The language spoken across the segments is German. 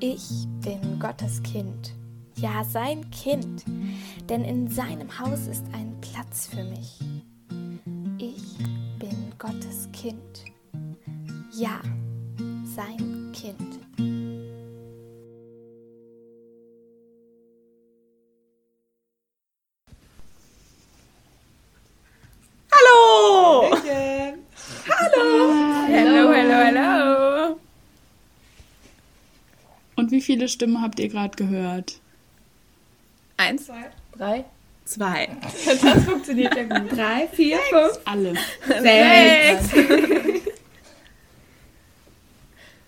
Ich bin Gottes Kind, ja sein Kind, denn in seinem Haus ist ein Platz für mich. Ich bin Gottes Kind, ja sein Kind. Viele Stimmen habt ihr gerade gehört? Eins, zwei, drei. Zwei. Das funktioniert ja gut. Drei, vier, fünf, Alle. sechs.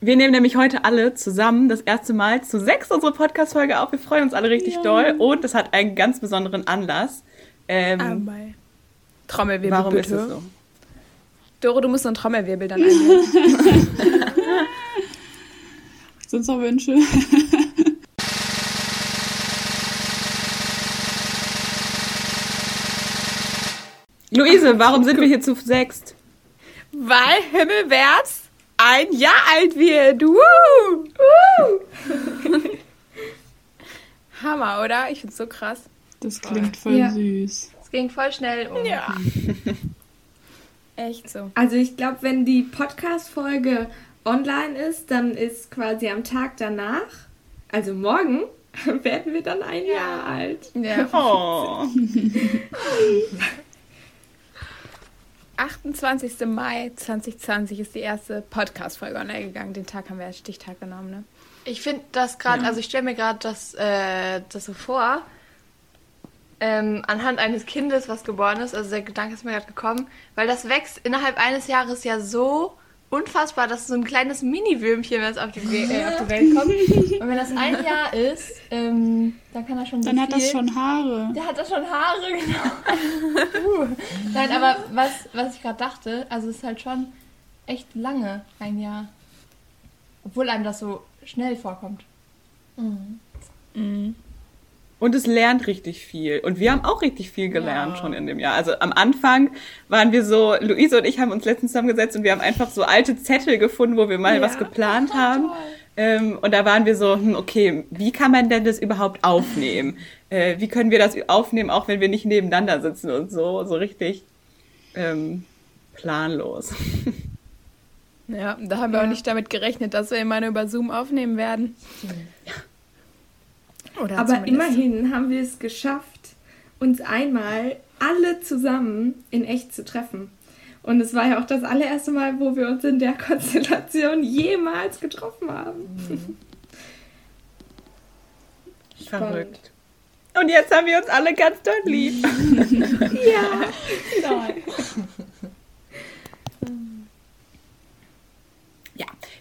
Wir nehmen nämlich heute alle zusammen das erste Mal zu sechs unsere Podcast-Folge auf. Wir freuen uns alle richtig doll und das hat einen ganz besonderen Anlass. Ähm. Trommelwirbel warum bitte. ist es so? Doro, du musst so einen Trommelwirbel dann einnehmen. Sind noch Wünsche? Luise, warum sind wir hier zu sechst? Weil Himmelwärts ein Jahr alt wird. Woo! Woo! Hammer, oder? Ich find's so krass. Das klingt voll Ja. süß. Es ging voll schnell um. Ja. Echt so. Also ich glaube, wenn die Podcast-Folge online ist, dann ist quasi am Tag danach, also morgen, werden wir dann ein Jahr alt. Ja. Oh. 28. Mai 2020 ist die erste Podcast-Folge online gegangen. Den Tag haben wir als Stichtag genommen, ne? Ich finde das gerade, also ich stelle mir gerade das, äh, das so vor, ähm, anhand eines Kindes, was geboren ist, also der Gedanke ist mir gerade gekommen, weil das wächst innerhalb eines Jahres ja so unfassbar, dass so ein kleines Mini-Würmchen, was auf die, äh, auf die Welt kommt. Und wenn das ein Jahr ist, ähm, dann kann er schon so Dann hat viel. das schon Haare. Der hat da schon Haare, genau. uh. Nein, aber was, was ich gerade dachte, also es ist halt schon echt lange, ein Jahr. Obwohl einem das so schnell vorkommt. Und es lernt richtig viel. Und wir haben auch richtig viel gelernt Ja. schon in dem Jahr. Also am Anfang waren wir so, Luise und ich haben uns letztens zusammengesetzt und wir haben einfach so alte Zettel gefunden, wo wir mal Ja. was geplant haben. Ähm, und da waren wir so, hm, okay, wie kann man denn das überhaupt aufnehmen? Äh, wie können wir das aufnehmen, auch wenn wir nicht nebeneinander sitzen und so, so richtig ähm, planlos. Ja, da haben wir auch nicht damit gerechnet, dass wir immer nur über Zoom aufnehmen werden. Oder Aber immerhin haben wir es geschafft, uns einmal alle zusammen in echt zu treffen. Und es war ja auch das allererste Mal, wo wir uns in der Konstellation jemals getroffen haben. Verrückt. Und jetzt haben wir uns alle ganz doll lieb. Ja. Ja,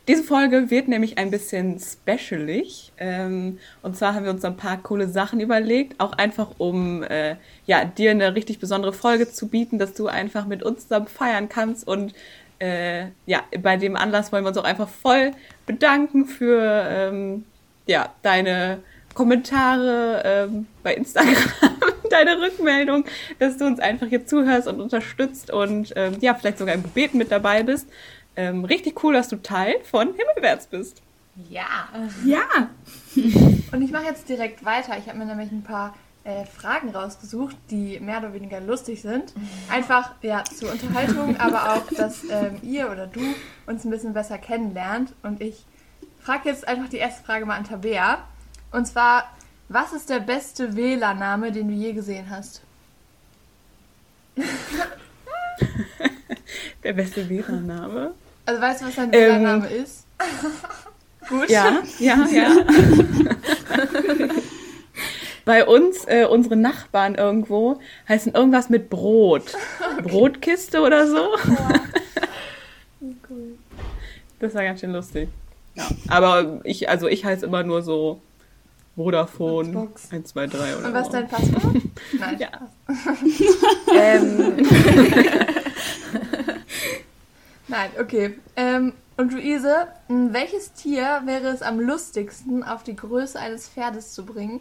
diese Folge wird nämlich ein bisschen specialig. Ähm, und zwar haben wir uns ein paar coole Sachen überlegt, auch einfach um äh, ja, dir eine richtig besondere Folge zu bieten, dass du einfach mit uns zusammen feiern kannst. Und äh, ja, bei dem Anlass wollen wir uns auch einfach voll bedanken für ähm, ja, deine Kommentare ähm, bei Instagram, deine Rückmeldung, dass du uns einfach hier zuhörst und unterstützt und ähm, ja, vielleicht sogar im Gebet mit dabei bist. Ähm, richtig cool, dass du Teil von Himmelwärts bist. Ja. Ja. Und ich mache jetzt direkt weiter. Ich habe mir nämlich ein paar äh, Fragen rausgesucht, die mehr oder weniger lustig sind. Einfach ja zur Unterhaltung, aber auch, dass ähm, ihr oder du uns ein bisschen besser kennenlernt. Und ich frage jetzt einfach die erste Frage mal an Tabea. Und zwar, was ist der beste Wählername, den du je gesehen hast? Der beste Lehrername. Also weißt du, was dein Ähm, Wählername ist? Gut. Ja, ja, ja. Bei uns, äh, unsere Nachbarn irgendwo, heißen irgendwas mit Brot. Brotkiste oder so. Das war ganz schön lustig. Ja. Aber ich, also ich heiße immer nur so Vodafone Box. 1, 2, 3 oder Und was ist so. dein Passwort? Nein. Ja. Ähm, Nein, okay. Ähm, und Luise, welches Tier wäre es am lustigsten, auf die Größe eines Pferdes zu bringen?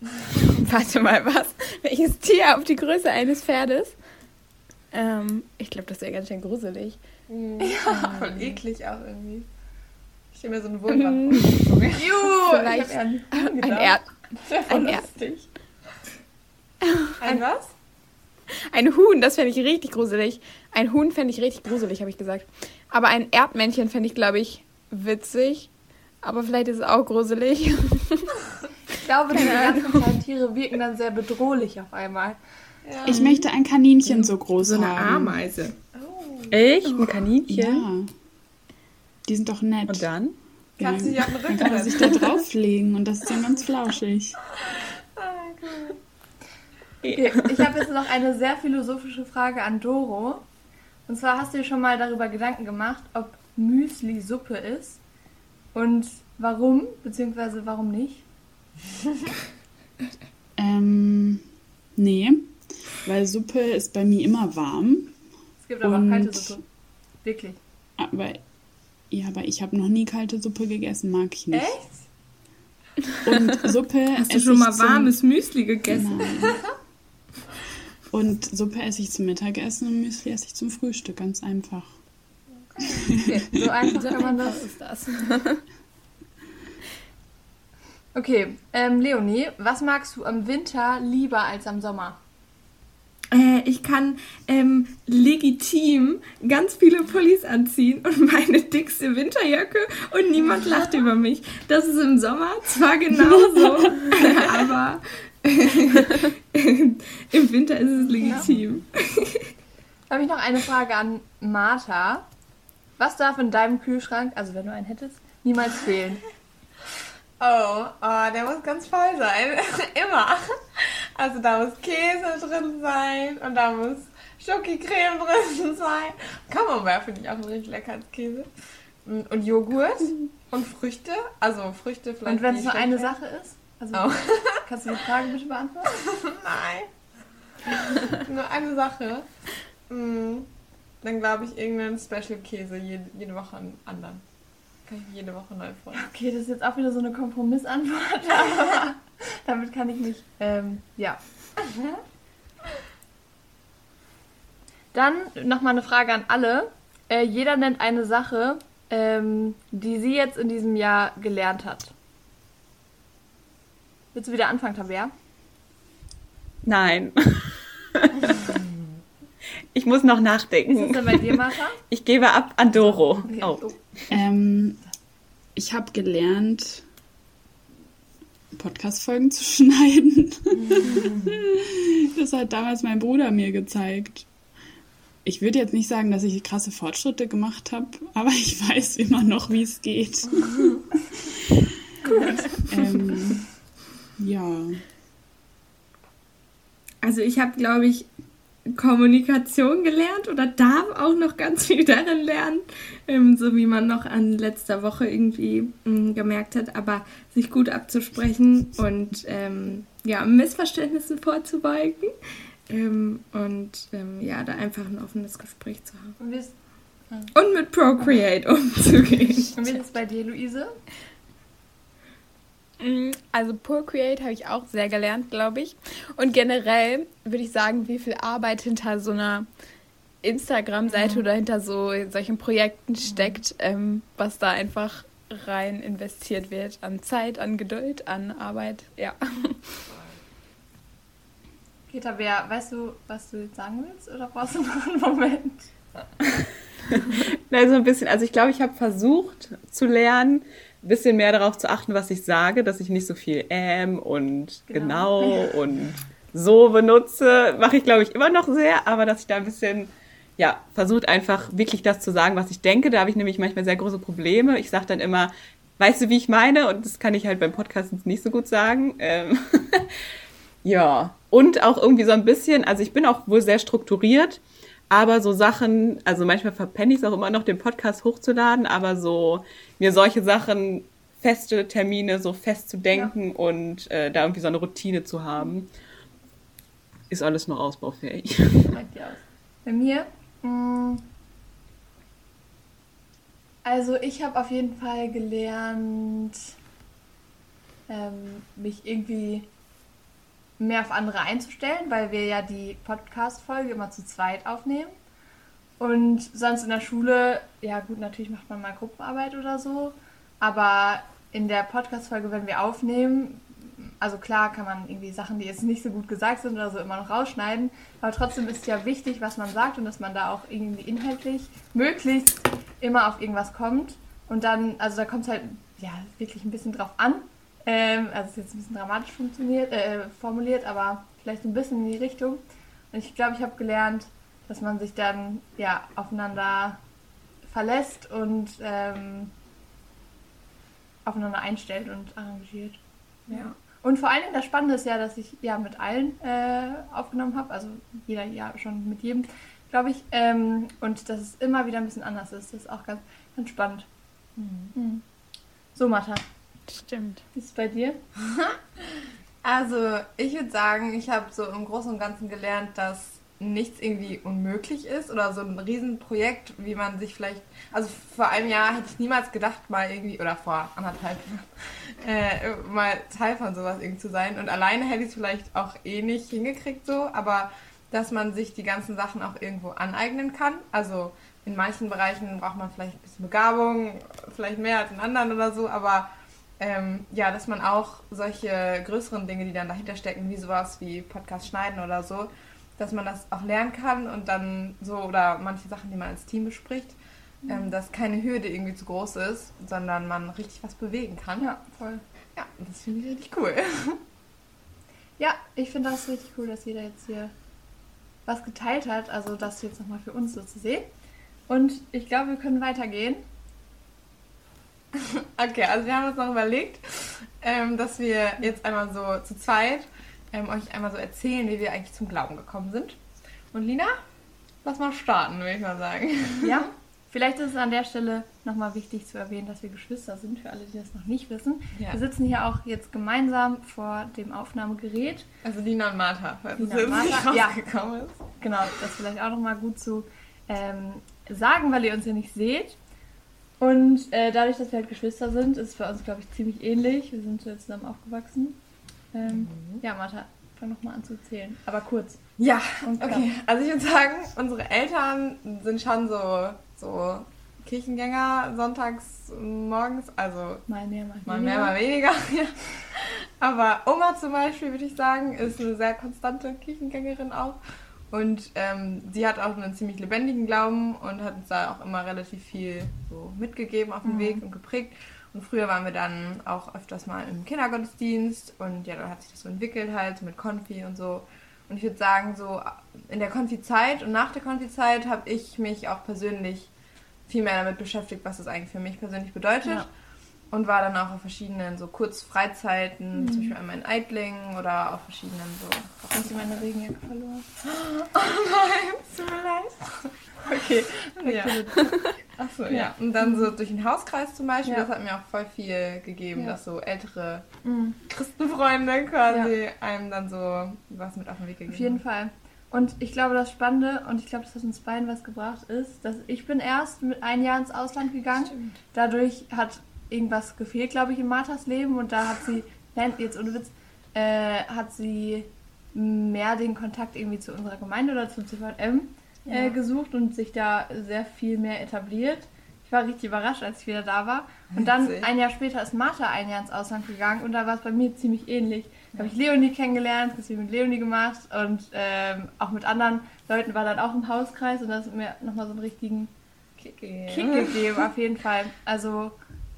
warte mal, was? Welches Tier auf die Größe eines Pferdes? Ähm, ich glaube, das wäre ganz schön gruselig. Ja, voll eklig auch irgendwie. Ich habe mir so ein Wurmband vorgezogen. Juhu, Vielleicht ich habe eher an Ein gedacht. Erd. Das wäre voll ein Erd. lustig. Ein was? Ein Huhn, das fände ich richtig gruselig. Ein Huhn fände ich richtig gruselig, habe ich gesagt. Aber ein Erdmännchen fände ich, glaube ich, witzig. Aber vielleicht ist es auch gruselig. Ich glaube, diese ganzen kleinen Tiere wirken dann sehr bedrohlich auf einmal. Ich möchte ein Kaninchen so groß So eine haben. Ameise. Echt? Ein Kaninchen? Ja. Die sind doch nett. Und dann? Kannst du dich auf den Dann Rücken kann man sich da drauflegen und das ist dann ganz flauschig. Okay, ich habe jetzt noch eine sehr philosophische Frage an Doro. Und zwar hast du dir schon mal darüber Gedanken gemacht, ob Müsli Suppe ist und warum, beziehungsweise warum nicht? Ähm, nee, weil Suppe ist bei mir immer warm. Es gibt aber auch kalte Suppe. Wirklich. Aber, ja, aber ich habe noch nie kalte Suppe gegessen, mag ich nicht. Echt? Und Suppe Hast du schon mal warmes Müsli gegessen? Nein. Und Suppe esse ich zum Mittagessen und Müsli esse ich zum Frühstück, ganz einfach. Okay, so einfach kann man das. ist das. Okay, ähm, Leonie, was magst du am Winter lieber als am Sommer? Äh, ich kann ähm, legitim ganz viele Pullis anziehen und meine dickste Winterjacke und niemand lacht über mich. Das ist im Sommer zwar genauso, aber im Winter ist es legitim. Habe ich noch eine Frage an Martha. Was darf in deinem Kühlschrank, also wenn du einen hättest, niemals fehlen? Oh, oh, der muss ganz voll sein. Immer. Also da muss Käse drin sein und da muss Schokicreme drin sein. Camembert finde ich auch richtig lecker als Käse. Und Joghurt und Früchte. Also Früchte vielleicht. Und wenn es nur eine. Sache ist? Also, Oh. kannst du die Frage bitte beantworten? Nein. Nur eine Sache. Mm, Dann glaube ich irgendeinen Special-Käse jede, jede Woche einen anderen. Kann ich jede Woche neu freuen. Okay, das ist jetzt auch wieder so eine Kompromissantwort, aber damit kann ich nicht. Ähm, ja. Dann nochmal eine Frage an alle. Äh, jeder nennt eine Sache, ähm, die sie jetzt in diesem Jahr gelernt hat. Willst du wieder anfangen, Tabea? Nein. ich muss noch Ist das nachdenken. denn bei dir, Martha? Ich gebe ab an Doro. Okay. Oh. Ähm, ich habe gelernt, Podcast-Folgen zu schneiden. das hat damals mein Bruder mir gezeigt. Ich würde jetzt nicht sagen, dass ich krasse Fortschritte gemacht habe, aber ich weiß immer noch, wie es geht. ähm, ja. Also ich habe, glaube ich, Kommunikation gelernt oder darf auch noch ganz viel darin lernen, ähm, so wie man noch an letzter Woche irgendwie ähm, gemerkt hat, aber sich gut abzusprechen und ähm, ja, Missverständnissen vorzubeugen ähm, und ähm, ja, da einfach ein offenes Gespräch zu haben. Und Und mit Procreate umzugehen. und wie ist es bei dir, Luise? Mm, Also Procreate habe ich auch sehr gelernt, glaube ich. Und generell würde ich sagen, wie viel Arbeit hinter so einer Instagram-Seite oder hinter so solchen Projekten steckt, ähm, was da einfach rein investiert wird an Zeit, an Geduld, an Arbeit. Ja. Okay, Tabea, weißt du, was du jetzt sagen willst oder brauchst du noch einen Moment? Na, so ein bisschen. Also ich glaube, ich habe versucht zu lernen, bisschen mehr darauf zu achten, was ich sage, dass ich nicht so viel ähm und Genau. genau, und so benutze. Mache ich, glaube ich, immer noch sehr, aber dass ich da ein bisschen, ja, versucht einfach wirklich das zu sagen, was ich denke. Da habe ich nämlich manchmal sehr große Probleme. Ich sage dann immer, weißt du, wie ich meine? Und das kann ich halt beim Podcast nicht so gut sagen. Ähm ja, und auch irgendwie so ein bisschen, also ich bin auch wohl sehr strukturiert, aber so Sachen, also manchmal verpenne ich es auch immer noch, den Podcast hochzuladen, aber so mir solche Sachen, feste Termine so festzudenken und äh, da irgendwie so eine Routine zu haben, ist alles noch ausbaufähig. Bei mir? mh, Also ich habe auf jeden Fall gelernt, ähm, mich irgendwie mehr auf andere einzustellen, weil wir ja die Podcast-Folge immer zu zweit aufnehmen. Und sonst in der Schule, ja gut, natürlich macht man mal Gruppenarbeit oder so, Aber in der Podcast-Folge, wenn wir aufnehmen, also klar kann man irgendwie Sachen, die jetzt nicht so gut gesagt sind oder so, immer noch rausschneiden. Aber trotzdem ist ja wichtig, was man sagt und dass man da auch irgendwie inhaltlich möglichst immer auf irgendwas kommt. Und dann, also da kommt es halt ja wirklich ein bisschen drauf an. Ähm, also es ist jetzt ein bisschen dramatisch funktioniert, äh, formuliert, aber vielleicht ein bisschen in die Richtung. Und ich glaube, ich habe gelernt, dass man sich dann ja aufeinander verlässt und ähm, aufeinander einstellt und arrangiert. Ja. Und vor allen Dingen das Spannende ist ja, dass ich ja mit allen äh, aufgenommen habe, also jeder ja schon mit jedem, glaube ich, ähm, und dass es immer wieder ein bisschen anders ist. Das ist auch ganz, ganz spannend. Mhm. So, Martha, Stimmt. wie ist es bei dir? Also, ich würde sagen, ich habe so im Großen und Ganzen gelernt, dass nichts irgendwie unmöglich ist oder so ein Riesenprojekt, wie man sich vielleicht, also vor einem Jahr hätte ich niemals gedacht, mal irgendwie, oder vor anderthalb, äh, mal Teil von sowas irgendwie zu sein. Und alleine hätte ich es vielleicht auch eh nicht hingekriegt so, aber dass man sich die ganzen Sachen auch irgendwo aneignen kann. Also in manchen Bereichen braucht man vielleicht ein bisschen Begabung, vielleicht mehr als in anderen oder so, aber ähm, ja, dass man auch solche größeren Dinge, die dann dahinter stecken, wie sowas wie Podcast schneiden oder so, dass man das auch lernen kann und dann so, oder manche Sachen, die man als Team bespricht, ähm, dass keine Hürde irgendwie zu groß ist, sondern man richtig was bewegen kann. Ja, voll. Ja, das finde ich richtig cool. Ja, ich finde das richtig cool, dass jeder jetzt hier was geteilt hat. Also das jetzt nochmal für uns so zu sehen. Und ich glaube, wir können weitergehen. Okay, also wir haben uns noch überlegt, ähm, dass wir jetzt einmal so zu zweit ähm, euch einmal so erzählen, wie wir eigentlich zum Glauben gekommen sind. Und Lina, lass mal starten, würde ich mal sagen. Ja, vielleicht ist es an der Stelle nochmal wichtig zu erwähnen, dass wir Geschwister sind, für alle, die das noch nicht wissen. Ja. Wir sitzen hier auch jetzt gemeinsam vor dem Aufnahmegerät. Also Lina und Martha, falls Lina es und Martha, ja. ist. Genau, das vielleicht auch nochmal gut zu ähm, sagen, weil ihr uns ja nicht seht. Und äh, dadurch, dass wir halt Geschwister sind, ist es für uns, glaube ich, ziemlich ähnlich. Wir sind so zusammen aufgewachsen. Ähm, Ja, Martha, fang nochmal an zu zählen. Aber kurz. Ja, okay. Also ich würde sagen, unsere Eltern sind schon so, so Kirchengänger sonntags morgens, also Mal mehr, mal, mal mehr, mal weniger. Ja. Aber Oma zum Beispiel, würde ich sagen, ist eine sehr konstante Kirchengängerin auch. Und ähm, sie hat auch einen ziemlich lebendigen Glauben und hat uns da auch immer relativ viel so mitgegeben auf dem Weg und geprägt. Und früher waren wir dann auch öfters mal im Kindergottesdienst und ja, dann hat sich das so entwickelt halt so mit Konfi und so. Und ich würde sagen, so in der Konfi-Zeit und nach der Konfi-Zeit habe ich mich auch persönlich viel mehr damit beschäftigt, was das eigentlich für mich persönlich bedeutet. Ja. Und war dann auch auf verschiedenen so Kurzfreizeiten, zum Beispiel einmal in Eitlingen oder auf verschiedenen so. Hast du meine Regenjacke verloren? Tut mir leid. Okay. Ja. Achso, ja. Und dann so durch den Hauskreis zum Beispiel, Ja. das hat mir auch voll viel gegeben, Ja. dass so ältere Mhm. Christenfreunde quasi einem dann so was mit auf den Weg gegeben Auf jeden Fall. Und ich glaube, das Spannende, und ich glaube, das hat uns beiden was gebracht, ist, dass ich bin erst mit ein Jahr ins Ausland gegangen. Dadurch hat irgendwas gefehlt, glaube ich, in Marthas Leben. Und da hat sie, nein, jetzt ohne Witz, äh, hat sie mehr den Kontakt irgendwie zu unserer Gemeinde oder zum CVM äh, gesucht und sich da sehr viel mehr etabliert. Ich war richtig überrascht, als ich wieder da war. Und dann ein Jahr später ist Martha ein Jahr ins Ausland gegangen und da war es bei mir ziemlich ähnlich. Da habe ich Leonie kennengelernt, das viel mit Leonie gemacht und ähm, auch mit anderen Leuten war dann auch im Hauskreis und das hat mir nochmal so einen richtigen. Kick gegeben, auf jeden Fall. Also,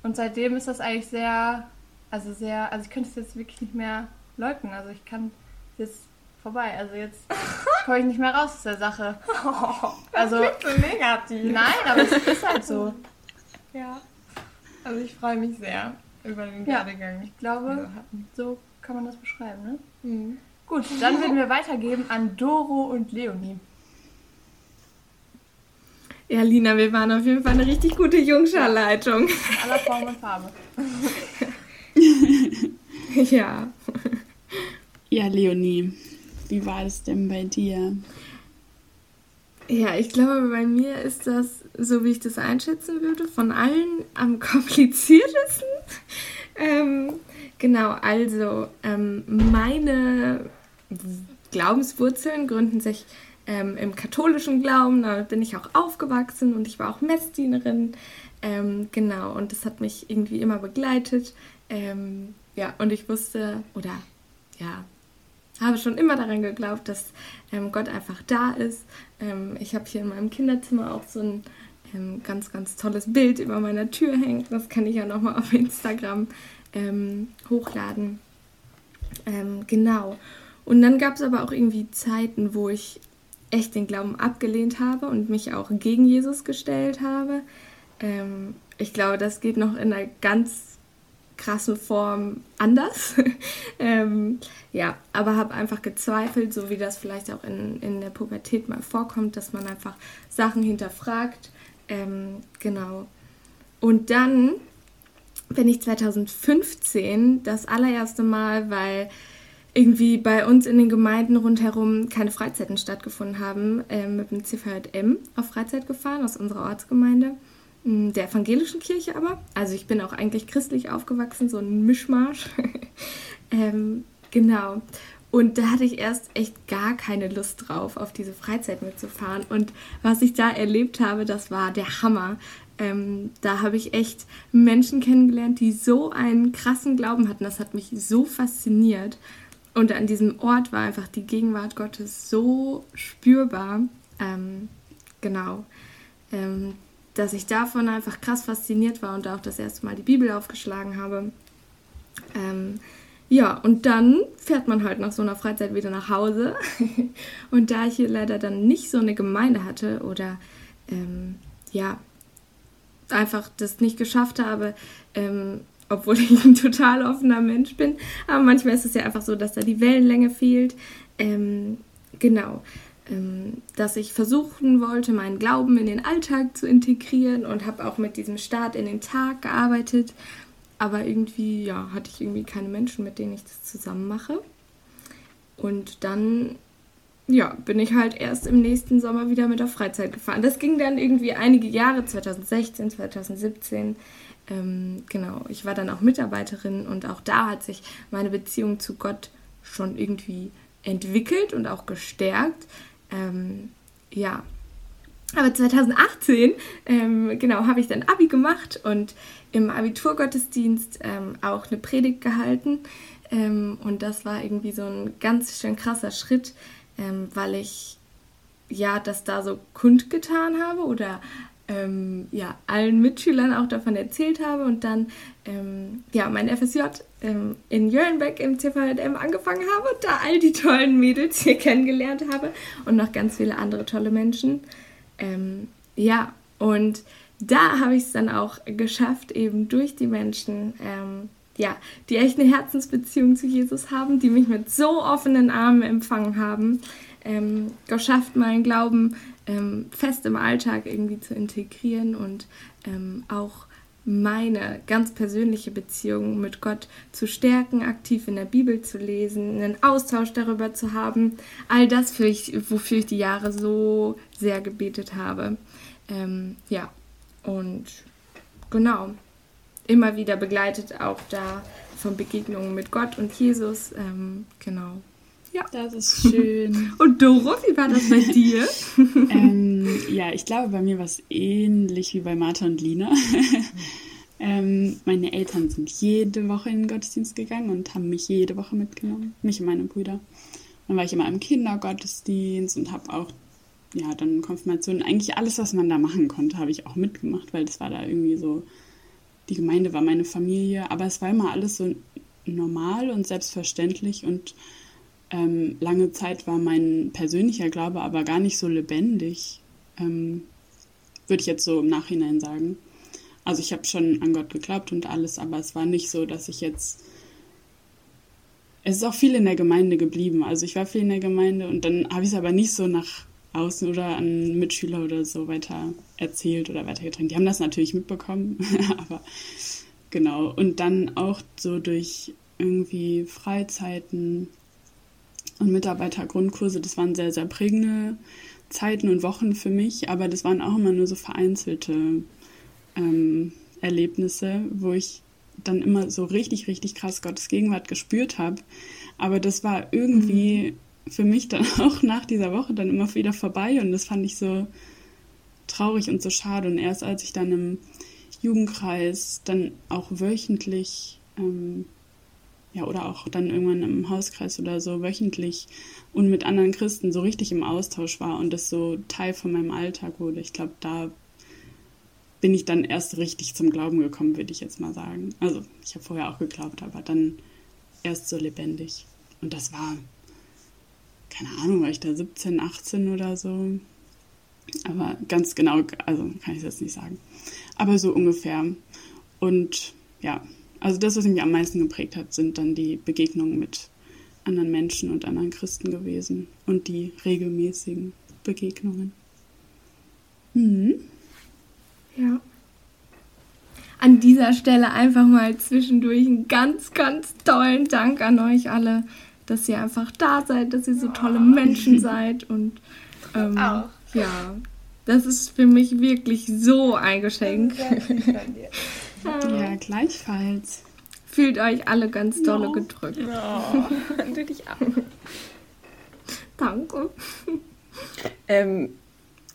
und seitdem ist das eigentlich sehr, also sehr, also ich könnte es jetzt wirklich nicht mehr leugnen. Also ich kann jetzt vorbei. Also jetzt komme ich nicht mehr raus aus der Sache. Also, So negativ. nein, aber es ist halt so. Ja. Also ich freue mich sehr über den Ja. Werdegang. Ich glaube, so kann man das beschreiben, ne? Mhm. Gut, dann werden wir weitergeben an Doro und Leonie. Ja, Lina, wir waren auf jeden Fall eine richtig gute Jungscharleitung. Aller Form und Farbe. ja. Ja, Leonie, wie war es denn bei dir? Ja, ich glaube, bei mir ist das, so wie ich das einschätzen würde, von allen am kompliziertesten. ähm, genau, also ähm, meine Glaubenswurzeln gründen sich ähm, im katholischen Glauben, da bin ich auch aufgewachsen und ich war auch Messdienerin. Ähm, genau, und das hat mich irgendwie immer begleitet. Ähm, ja, und ich wusste, oder ja, habe schon immer daran geglaubt, dass ähm, Gott einfach da ist. Ähm, ich habe hier in meinem Kinderzimmer auch so ein ähm, ganz, ganz tolles Bild über meiner Tür hängt. Das kann ich ja nochmal auf Instagram hochladen. Genau. Und dann gab es aber auch irgendwie Zeiten, wo ich echt den Glauben abgelehnt habe und mich auch gegen Jesus gestellt habe. Ähm, ich glaube, das geht noch in einer ganz krassen Form anders. ähm, ja, aber habe einfach gezweifelt, so wie das vielleicht auch in, in der Pubertät mal vorkommt, dass man einfach Sachen hinterfragt. Ähm, genau. Und dann bin ich 2015 das allererste Mal, weil irgendwie bei uns in den Gemeinden rundherum keine Freizeiten stattgefunden haben, äh, mit dem CVM auf Freizeit gefahren aus unserer Ortsgemeinde, mm, der evangelischen Kirche aber. Also ich bin auch eigentlich christlich aufgewachsen, so ein Mischmarsch. ähm, genau. Und da hatte ich erst echt gar keine Lust drauf, auf diese Freizeit mitzufahren. Und was ich da erlebt habe, das war der Hammer. Ähm, da habe ich echt Menschen kennengelernt, die so einen krassen Glauben hatten. Das hat mich so fasziniert. Und an diesem Ort war einfach die Gegenwart Gottes so spürbar. Ähm, genau. Ähm, dass ich davon einfach krass fasziniert war und auch das erste Mal die Bibel aufgeschlagen habe. Ähm, ja, und dann fährt man halt nach so einer Freizeit wieder nach Hause. und da ich hier leider dann nicht so eine Gemeinde hatte oder ähm, ja, einfach das nicht geschafft habe, ähm, obwohl ich ein total offener Mensch bin. Aber manchmal ist es ja einfach so, dass da die Wellenlänge fehlt. Ähm, genau. Ähm, dass ich versuchen wollte, meinen Glauben in den Alltag zu integrieren und habe auch mit diesem Start in den Tag gearbeitet. Aber irgendwie, ja, hatte ich irgendwie keine Menschen, mit denen ich das zusammen mache. Und dann, ja, bin ich halt erst im nächsten Sommer wieder mit der Freizeit gefahren. Das ging dann irgendwie einige Jahre, 2016, 2017. Ähm, genau, ich war dann auch Mitarbeiterin und auch da hat sich meine Beziehung zu Gott schon irgendwie entwickelt und auch gestärkt. Ähm, ja, aber 2018, ähm, genau, habe ich dann Abi gemacht und im Abiturgottesdienst ähm, auch eine Predigt gehalten. Ähm, und das war irgendwie so ein ganz schön krasser Schritt, ähm, weil ich ja das da so kundgetan habe oder ähm, ja, allen Mitschülern auch davon erzählt habe und dann ähm, ja, mein FSJ ähm, in Jörnbeck im CVM angefangen habe und da all die tollen Mädels hier kennengelernt habe und noch ganz viele andere tolle Menschen. Ähm, ja, und da habe ich es dann auch geschafft, eben durch die Menschen, ähm, ja, die echt eine Herzensbeziehung zu Jesus haben, die mich mit so offenen Armen empfangen haben, ähm, geschafft, meinen Glauben ähm, fest im Alltag irgendwie zu integrieren und ähm, auch meine ganz persönliche Beziehung mit Gott zu stärken, aktiv in der Bibel zu lesen, einen Austausch darüber zu haben. All das, für ich, wofür ich die Jahre so sehr gebetet habe. Ähm, ja, und genau, immer wieder begleitet auch da von Begegnungen mit Gott und Jesus. Ähm, genau. Ja. Das ist schön. Und Doro, wie war das bei dir? ähm, ja, ich glaube, bei mir war es ähnlich wie bei Martha und Lina. ähm, meine Eltern sind jede Woche in den Gottesdienst gegangen und haben mich jede Woche mitgenommen. Mich und meine Brüder. Dann war ich immer im Kindergottesdienst und habe auch, ja, dann Konfirmation. Eigentlich alles, was man da machen konnte, habe ich auch mitgemacht, weil das war da irgendwie so, die Gemeinde war meine Familie. Aber es war immer alles so normal und selbstverständlich und ähm, lange Zeit war mein persönlicher Glaube aber gar nicht so lebendig, ähm, würde ich jetzt so im Nachhinein sagen. Also ich habe schon an Gott geglaubt und alles, aber es war nicht so, dass ich jetzt... Es ist auch viel in der Gemeinde geblieben. Also ich war viel in der Gemeinde und dann habe ich es aber nicht so nach außen oder an Mitschüler oder so weiter erzählt oder weitergetragen. Die haben das natürlich mitbekommen, aber genau. Und dann auch so durch irgendwie Freizeiten und Mitarbeitergrundkurse, das waren sehr, sehr prägende Zeiten und Wochen für mich, aber das waren auch immer nur so vereinzelte ähm, Erlebnisse, wo ich dann immer so richtig, richtig krass Gottes Gegenwart gespürt habe. Aber das war irgendwie für mich dann auch nach dieser Woche dann immer wieder vorbei und das fand ich so traurig und so schade. Und erst als ich dann im Jugendkreis dann auch wöchentlich, ähm, ja, oder auch dann irgendwann im Hauskreis oder so wöchentlich und mit anderen Christen so richtig im Austausch war und das so Teil von meinem Alltag wurde, ich glaube, da bin ich dann erst richtig zum Glauben gekommen, würde ich jetzt mal sagen. Also, ich habe vorher auch geglaubt, aber dann erst so lebendig. Und das war, keine Ahnung, war ich da 17, 18 oder so. Aber ganz genau, also kann ich das nicht sagen. Aber so ungefähr. Und ja, also das, was mich am meisten geprägt hat, sind dann die Begegnungen mit anderen Menschen und anderen Christen gewesen und die regelmäßigen Begegnungen. Mhm. Ja. An dieser Stelle einfach mal zwischendurch einen ganz, ganz tollen Dank an euch alle, dass ihr einfach da seid, dass ihr so tolle Menschen seid und ähm, auch. Ja, das ist für mich wirklich so ein Geschenk. ja, gleichfalls. Fühlt euch alle ganz dolle no. gedrückt. Du dich auch. Danke. Ähm,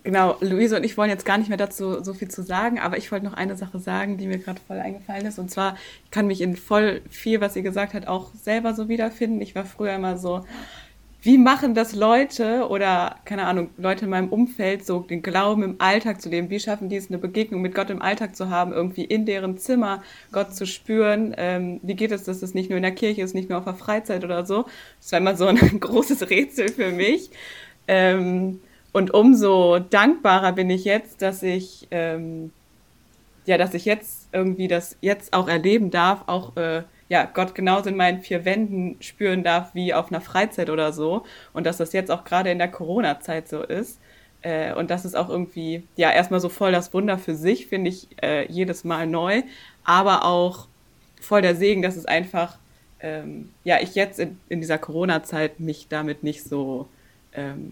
genau, Luise und ich wollen jetzt gar nicht mehr dazu so viel zu sagen, aber ich wollte noch eine Sache sagen, die mir gerade voll eingefallen ist. Und zwar, ich kann mich in voll viel, was ihr gesagt habt, auch selber so wiederfinden. Ich war früher immer so, wie machen das Leute oder, keine Ahnung, Leute in meinem Umfeld, so den Glauben im Alltag zu leben? Wie schaffen die es, eine Begegnung mit Gott im Alltag zu haben, irgendwie in deren Zimmer Gott zu spüren? Ähm, wie geht es, dass es nicht nur in der Kirche ist, nicht nur auf der Freizeit oder so? Das war immer so ein großes Rätsel für mich. Ähm, und umso dankbarer bin ich jetzt, dass ich, ähm, ja, dass ich jetzt irgendwie das jetzt auch erleben darf, auch, äh, ja, Gott genauso in meinen vier Wänden spüren darf wie auf einer Freizeit oder so. Und dass das jetzt auch gerade in der Corona-Zeit so ist. Äh, und das ist auch irgendwie, ja, erstmal so voll das Wunder für sich, finde ich äh, jedes Mal neu. Aber auch voll der Segen, dass es einfach, ähm, ja, ich jetzt in, in dieser Corona-Zeit mich damit nicht so, ähm,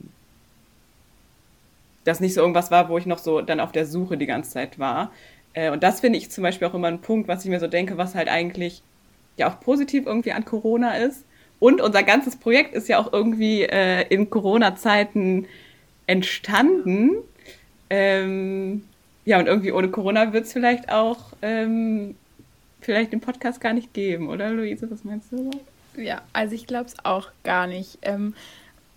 das nicht so irgendwas war, wo ich noch so dann auf der Suche die ganze Zeit war. Äh, und das finde ich zum Beispiel auch immer ein Punkt, was ich mir so denke, was halt eigentlich ja auch positiv irgendwie an Corona ist. Und unser ganzes Projekt ist ja auch irgendwie äh, in Corona-Zeiten entstanden. Ähm, ja, und irgendwie ohne Corona wird es vielleicht auch ähm, vielleicht den Podcast gar nicht geben, oder Luise? Was meinst du? Ja, also ich glaube es auch gar nicht. Ähm,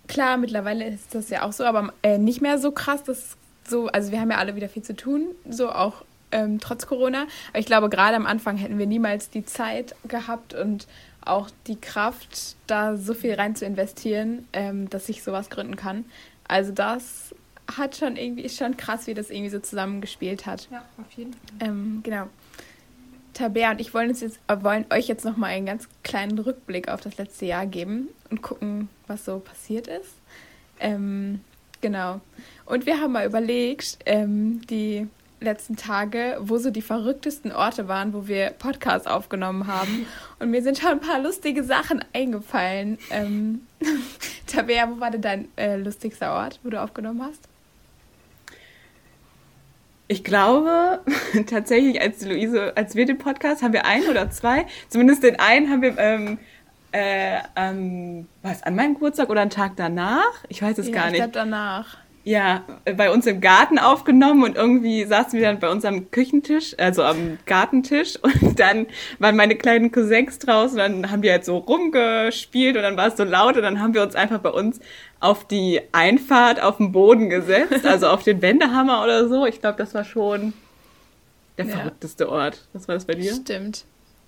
klar, mittlerweile ist das ja auch so, aber äh, nicht mehr so krass, dass so, also wir haben ja alle wieder viel zu tun, so auch ähm, trotz Corona. Aber ich glaube, gerade am Anfang hätten wir niemals die Zeit gehabt und auch die Kraft, da so viel rein zu investieren, ähm, dass ich sowas gründen kann. Also das hat schon irgendwie, ist schon krass, wie das irgendwie so zusammengespielt hat. Ja, auf jeden Fall. Ähm, genau. Tabea und ich wollen, uns jetzt, äh, wollen euch jetzt nochmal einen ganz kleinen Rückblick auf das letzte Jahr geben und gucken, was so passiert ist. Ähm, genau. Und wir haben mal überlegt, ähm, die letzten Tage, wo so die verrücktesten Orte waren, wo wir Podcasts aufgenommen haben. Und mir sind schon ein paar lustige Sachen eingefallen. Ähm, Tabea, wo war denn dein äh, lustigster Ort, wo du aufgenommen hast? Ich glaube tatsächlich, als Luise, als wir den Podcast, haben wir einen oder zwei, zumindest den einen haben wir ähm, äh, ähm, was, an meinem Geburtstag oder einen Tag danach? Ich weiß es ja, gar nicht. Ich glaube danach ja, bei uns im Garten aufgenommen und irgendwie saßen wir dann bei uns am Küchentisch, also am Gartentisch und dann waren meine kleinen Cousins draußen, dann haben die halt so rumgespielt und dann war es so laut und dann haben wir uns einfach bei uns auf die Einfahrt auf den Boden gesetzt, also auf den Wendehammer oder so. Ich glaube, das war schon der ja. verrückteste Ort. Was war das bei dir? Stimmt.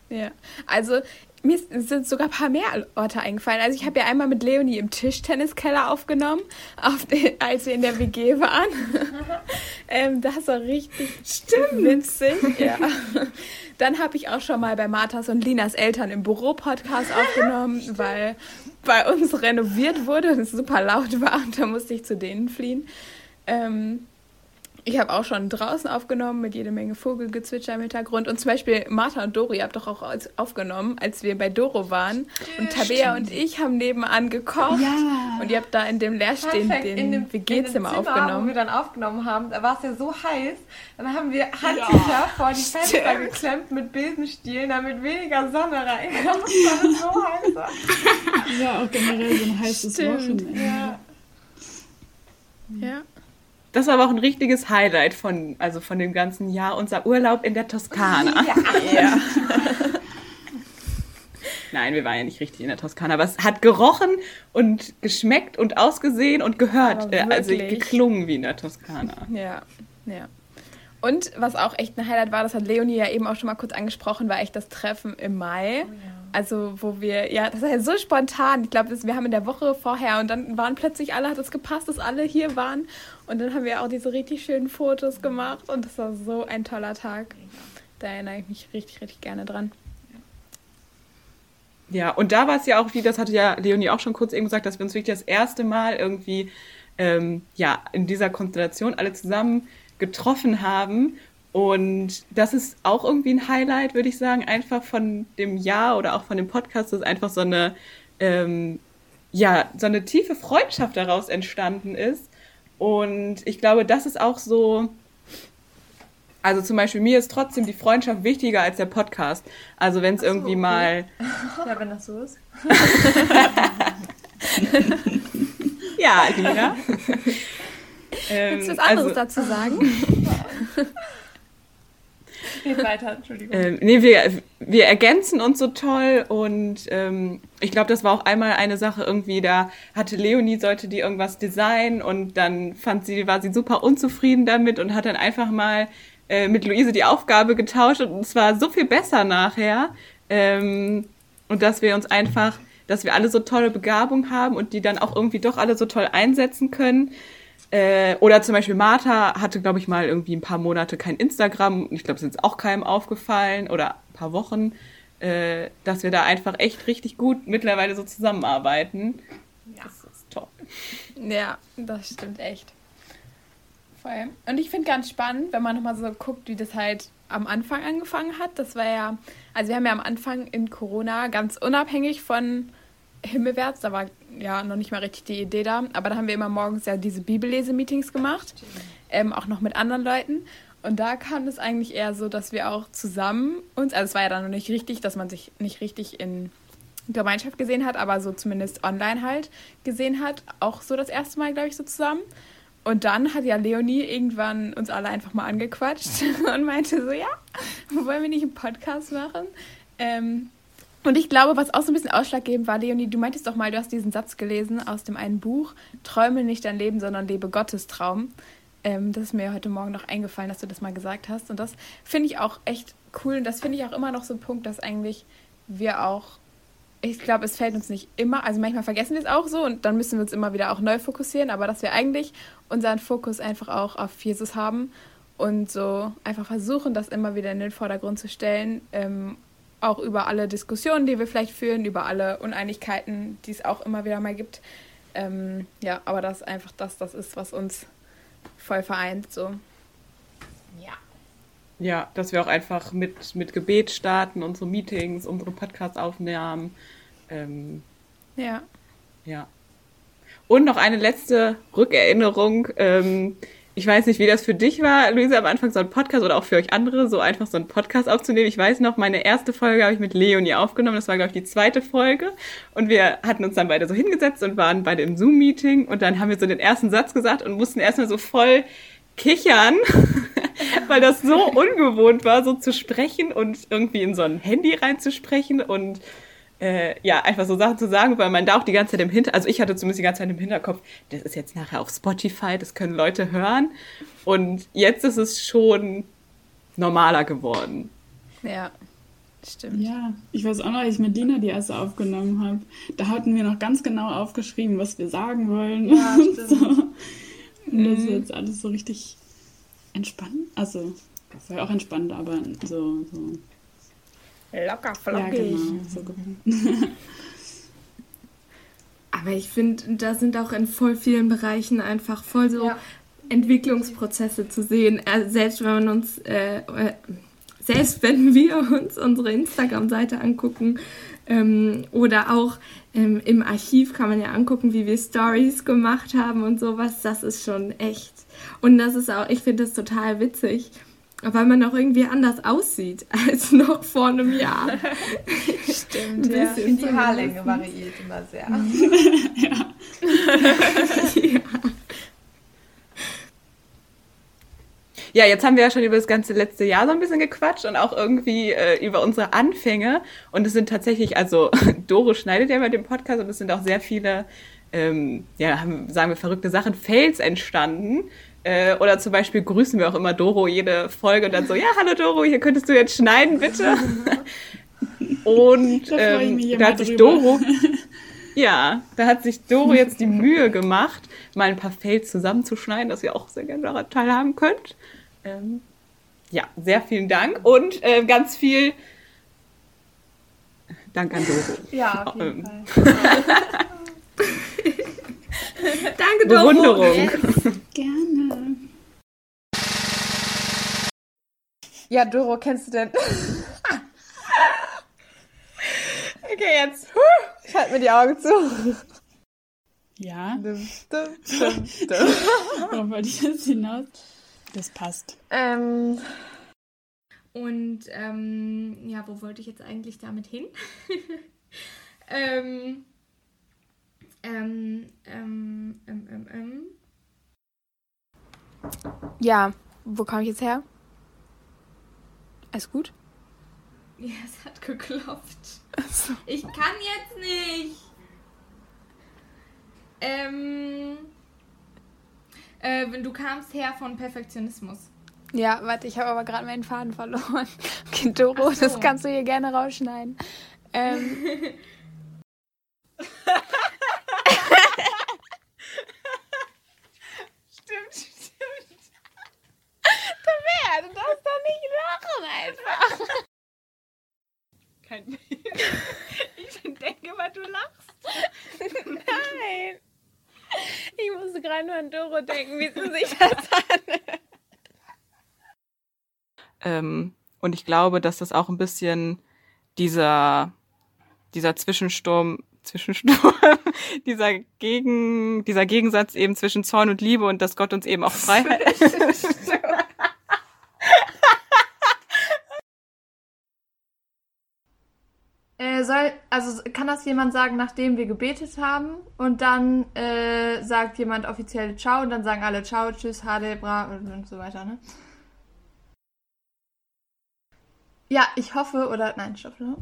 Ja, also mir sind sogar ein paar mehr Orte eingefallen. Also ich habe ja einmal mit Leonie im Tischtenniskeller aufgenommen, auf den, als wir in der WG waren. ähm, das war richtig Stimmt. witzig. Ja. Dann habe ich auch schon mal bei Marthas und Linas Eltern im Büro-Podcast aufgenommen, Stimmt. weil bei uns renoviert wurde und es super laut war und da musste ich zu denen fliehen. Ähm, Ich habe auch schon draußen aufgenommen mit jede Menge Vogelgezwitscher im Hintergrund. Und zum Beispiel Martha und Doro, ihr habt doch auch als- aufgenommen, als wir bei Doro waren. Und Tabea und ich haben nebenan gekocht. Ja. Und ihr habt da in dem leerstehenden Perfekt, in dem WG-Zimmer in dem Zimmer, Wo wir aufgenommen. dann aufgenommen haben, da war es ja so heiß. Dann haben wir Handtücher vor die Fenster Stimmt. geklemmt mit Besenstielen, damit weniger Sonne reinkommt, weil es so heiß war. Ja, auch generell so ein heißes Stimmt. Wochenende. Ja. Ja. Das war aber auch ein richtiges Highlight von, also von dem ganzen Jahr, unser Urlaub in der Toskana. ja. Nein, wir waren ja nicht richtig in der Toskana, aber es hat gerochen und geschmeckt und ausgesehen und gehört, äh, also geklungen wie in der Toskana. Ja, ja. Und was auch echt ein Highlight war, das hat Leonie ja eben auch schon mal kurz angesprochen, war echt das Treffen im Mai. Also, wo wir, ja, das war ja so spontan. Ich glaube, wir haben in der Woche vorher und dann waren plötzlich alle, hat es gepasst, dass alle hier waren. Und dann haben wir auch diese richtig schönen Fotos gemacht und das war so ein toller Tag. Da erinnere ich mich richtig, richtig gerne dran. Ja, und da war es ja auch, wie das hatte ja Leonie auch schon kurz eben gesagt, dass wir uns wirklich das erste Mal irgendwie ähm, ja, in dieser Konstellation alle zusammen getroffen haben. Und das ist auch irgendwie ein Highlight, würde ich sagen, einfach von dem Jahr oder auch von dem Podcast, dass einfach so eine, ähm, ja, so eine tiefe Freundschaft daraus entstanden ist. Und ich glaube, das ist auch so, also zum Beispiel mir ist trotzdem die Freundschaft wichtiger als der Podcast. Also wenn es irgendwie okay. mal ja, wenn das so ist. Ja, Lina. ähm, Willst du was anderes also, dazu sagen? Weiter, Entschuldigung. ähm, nee, wir, wir ergänzen uns so toll und ähm, ich glaube, das war auch einmal eine Sache irgendwie, da hatte Leonie, sollte die irgendwas designen und dann fand sie, war sie super unzufrieden damit und hat dann einfach mal äh, mit Luise die Aufgabe getauscht und es war so viel besser nachher ähm, und dass wir uns einfach, dass wir alle so tolle Begabung haben und die dann auch irgendwie doch alle so toll einsetzen können. Äh, oder zum Beispiel Martha hatte, glaube ich, mal irgendwie ein paar Monate kein Instagram. Ich glaube, es ist jetzt auch keinem aufgefallen oder ein paar Wochen, äh, dass wir da einfach echt richtig gut mittlerweile so zusammenarbeiten. Ja. Das ist toll. Ja, das stimmt echt. Voll. Und ich finde ganz spannend, wenn man nochmal so guckt, wie das halt am Anfang angefangen hat. Das war ja, also wir haben ja am Anfang in Corona ganz unabhängig von Himmelwärts, da war ja noch nicht mal richtig die Idee da, aber da haben wir immer morgens ja diese Bibellese-Meetings gemacht, ähm, auch noch mit anderen Leuten. Und da kam es eigentlich eher so, dass wir auch zusammen uns, also es war ja dann noch nicht richtig, dass man sich nicht richtig in Gemeinschaft gesehen hat, aber so zumindest online halt gesehen hat. Auch so das erste Mal, glaube ich, so zusammen. Und dann hat ja Leonie irgendwann uns alle einfach mal angequatscht und meinte so, ja, wollen wir nicht einen Podcast machen? Ähm, und ich glaube, was auch so ein bisschen ausschlaggebend war, Leonie, du meintest doch mal, du hast diesen Satz gelesen aus dem einen Buch, träume nicht dein Leben, sondern lebe Gottes Traum. Ähm, das ist mir heute Morgen noch eingefallen, dass du das mal gesagt hast. Und das finde ich auch echt cool. Und das finde ich auch immer noch so ein Punkt, dass eigentlich wir auch ich glaube, es fällt uns nicht immer, also manchmal vergessen wir es auch so und dann müssen wir uns immer wieder auch neu fokussieren, aber dass wir eigentlich unseren Fokus einfach auch auf Jesus haben und so einfach versuchen, das immer wieder in den Vordergrund zu stellen, ähm, auch über alle Diskussionen, die wir vielleicht führen, über alle Uneinigkeiten, die es auch immer wieder mal gibt. Ähm, ja, aber das einfach das, das ist, was uns voll vereint, so. ja. Ja, dass wir auch einfach mit, mit Gebet starten, unsere Meetings, unsere Podcast-Aufnahmen. Ähm, Ja. Ja. Und noch eine letzte Rückerinnerung. Ähm, ich weiß nicht, wie das für dich war, Luisa, am Anfang so ein Podcast oder auch für euch andere, so einfach so einen Podcast aufzunehmen. Ich weiß noch, meine erste Folge habe ich mit Leonie aufgenommen. Das war, glaube ich, die zweite Folge. Und wir hatten uns dann beide so hingesetzt und waren beide im Zoom-Meeting. Und dann haben wir so den ersten Satz gesagt und mussten erstmal so voll kichern, weil das so ungewohnt war, so zu sprechen und irgendwie in so ein Handy reinzusprechen und äh, ja, einfach so Sachen zu sagen, weil man da auch die ganze Zeit im Hinterkopf, also ich hatte zumindest die ganze Zeit im Hinterkopf, das ist jetzt nachher auf Spotify, das können Leute hören. Und jetzt ist es schon normaler geworden. Ja. Stimmt. Ja, ich weiß auch noch, als ich mit Lina die erste aufgenommen habe, da hatten wir noch ganz genau aufgeschrieben, was wir sagen wollen. Ja, und stimmt. so. Und das ist jetzt alles so richtig entspannt. Also, das war ja auch entspannt, aber so, so Locker, ja, flockig. genau. So ge- Aber ich finde, da sind auch in voll vielen Bereichen einfach voll so Ja. Entwicklungsprozesse zu sehen. Äh, selbst wenn man uns, äh, äh, selbst wenn wir uns unsere Instagram-Seite angucken ähm, oder auch ähm, im Archiv kann man ja angucken, wie wir Stories gemacht haben und sowas. Das ist schon echt. Und das ist auch, ich finde das total witzig weil man auch irgendwie anders aussieht als noch vor einem Jahr. Stimmt, ja. Die Haarlänge variiert immer sehr. ja. ja. Ja, jetzt haben wir ja schon über das ganze letzte Jahr so ein bisschen gequatscht und auch irgendwie äh, über unsere Anfänge. Und es sind tatsächlich, also Doro schneidet ja immer den Podcast und es sind auch sehr viele, ähm, ja, haben, sagen wir, verrückte Sachen, Fails entstanden. Äh, oder zum Beispiel grüßen wir auch immer Doro jede Folge und dann so, ja, hallo Doro, hier könntest du jetzt schneiden, bitte. und da, ähm, da hat sich Doro, ja, da hat sich Doro jetzt die Mühe gemacht, mal ein paar Fails zusammenzuschneiden, dass ihr auch sehr gerne daran teilhaben könnt. Ähm, ja, sehr vielen Dank und äh, ganz viel Dank an Doro. Ja, auf jeden ähm. Fall. Danke, Doro. Bewunderung. Yes. Gerne. Ja, Doro, kennst du denn? okay, jetzt. Ich halte mir die Augen zu. Ja. Dum, dum, dum, dum. Warum wollte ich das hinaus? Das passt. Ähm, Und ähm, ja, wo wollte ich jetzt eigentlich damit hin? ähm, ähm, ähm, ähm, ähm, ähm. Ja, wo komme ich jetzt her? Alles gut? Ja, es hat geklopft. Ich kann jetzt nicht. Ähm, äh, wenn du kamst her von Perfektionismus. Ja, warte, ich habe aber gerade meinen Faden verloren. Okay, Doro, so. das kannst du hier gerne rausschneiden. Ähm, Stimmt, stimmt. Tabea, du darfst doch nicht lachen einfach. Kein Ich denke immer, du lachst. Nein. Ich musste gerade nur an Doro denken, wie sie sich das anhört. Ähm, und ich glaube, dass das auch ein bisschen dieser, dieser Zwischensturm, Zwischensturm, dieser, Gegen, dieser Gegensatz eben zwischen Zorn und Liebe und dass Gott uns eben auch Freiheit. Äh, soll, also kann das jemand sagen, nachdem wir gebetet haben und dann äh, sagt jemand offiziell Ciao und dann sagen alle Ciao, Tschüss, Hade, Bra und, und so weiter, ne? Ja, ich hoffe, oder, nein, stopp, stopp.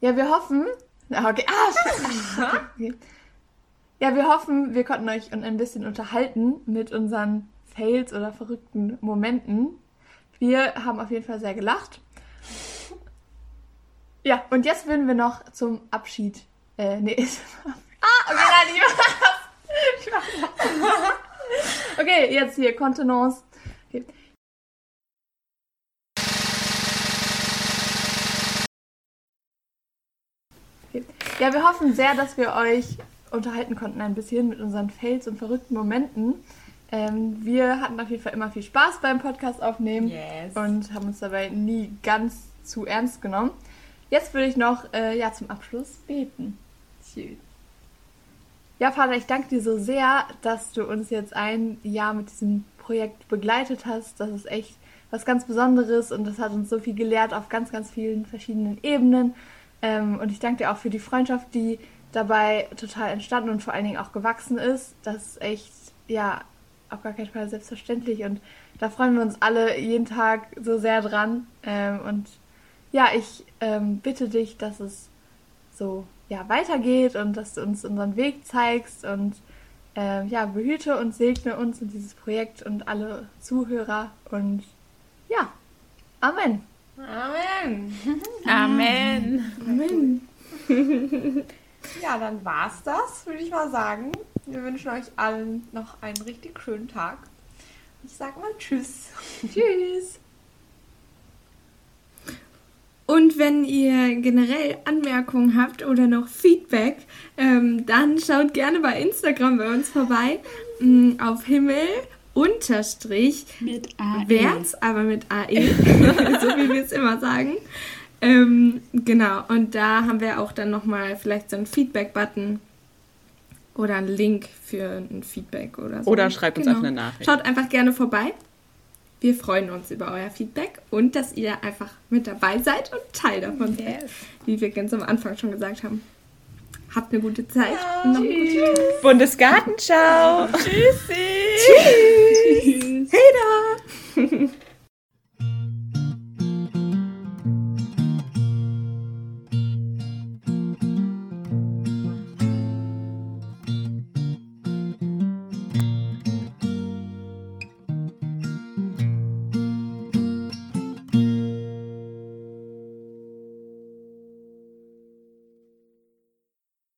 Ja, wir hoffen, ah, okay, ah, okay. Ja, wir hoffen, wir konnten euch ein bisschen unterhalten mit unseren Fails oder verrückten Momenten. Wir haben auf jeden Fall sehr gelacht. Ja, und jetzt würden wir noch zum Abschied. Äh, nee. ah, okay, nein, ich mach's. Ich mach's. Okay, jetzt hier, Kontenance. Okay. Okay. Ja, wir hoffen sehr, dass wir euch unterhalten konnten ein bisschen mit unseren Fails und verrückten Momenten. Ähm, wir hatten auf jeden Fall immer viel Spaß beim Podcast aufnehmen Yes. und haben uns dabei nie ganz zu ernst genommen. Jetzt würde ich noch äh, ja, zum Abschluss beten. Tschüss. Ja, Vater, ich danke dir so sehr, dass du uns jetzt ein Jahr mit diesem Projekt begleitet hast. Das ist echt was ganz Besonderes und das hat uns so viel gelehrt auf ganz, ganz vielen verschiedenen Ebenen. Ähm, und ich danke dir auch für die Freundschaft, die dabei total entstanden und vor allen Dingen auch gewachsen ist. Das ist echt, ja, auf gar keinen Fall selbstverständlich und da freuen wir uns alle jeden Tag so sehr dran. Ähm, und ja, ich ähm, bitte dich, dass es so ja, weitergeht und dass du uns unseren Weg zeigst und ähm, ja, behüte und segne uns und dieses Projekt und alle Zuhörer und ja, Amen. Amen. Amen. Amen. Ja, dann war's das, würde ich mal sagen. Wir wünschen euch allen noch einen richtig schönen Tag. Ich sag mal Tschüss. Tschüss. Und wenn ihr generell Anmerkungen habt oder noch Feedback, ähm, dann schaut gerne bei Instagram bei uns vorbei mm, auf unterstrich Mit A. Werts, aber mit AE, so wie wir es immer sagen. Ähm, genau, und da haben wir auch dann nochmal vielleicht so einen Feedback-Button oder einen Link für ein Feedback oder so. Oder schreibt uns einfach eine Nachricht. Schaut einfach gerne vorbei. Wir freuen uns über euer Feedback und dass ihr einfach mit dabei seid und Teil davon seid, wie wir ganz am Anfang schon gesagt haben. Habt eine gute Zeit und noch einen guten Tag. Bundesgartenschau. Hey da!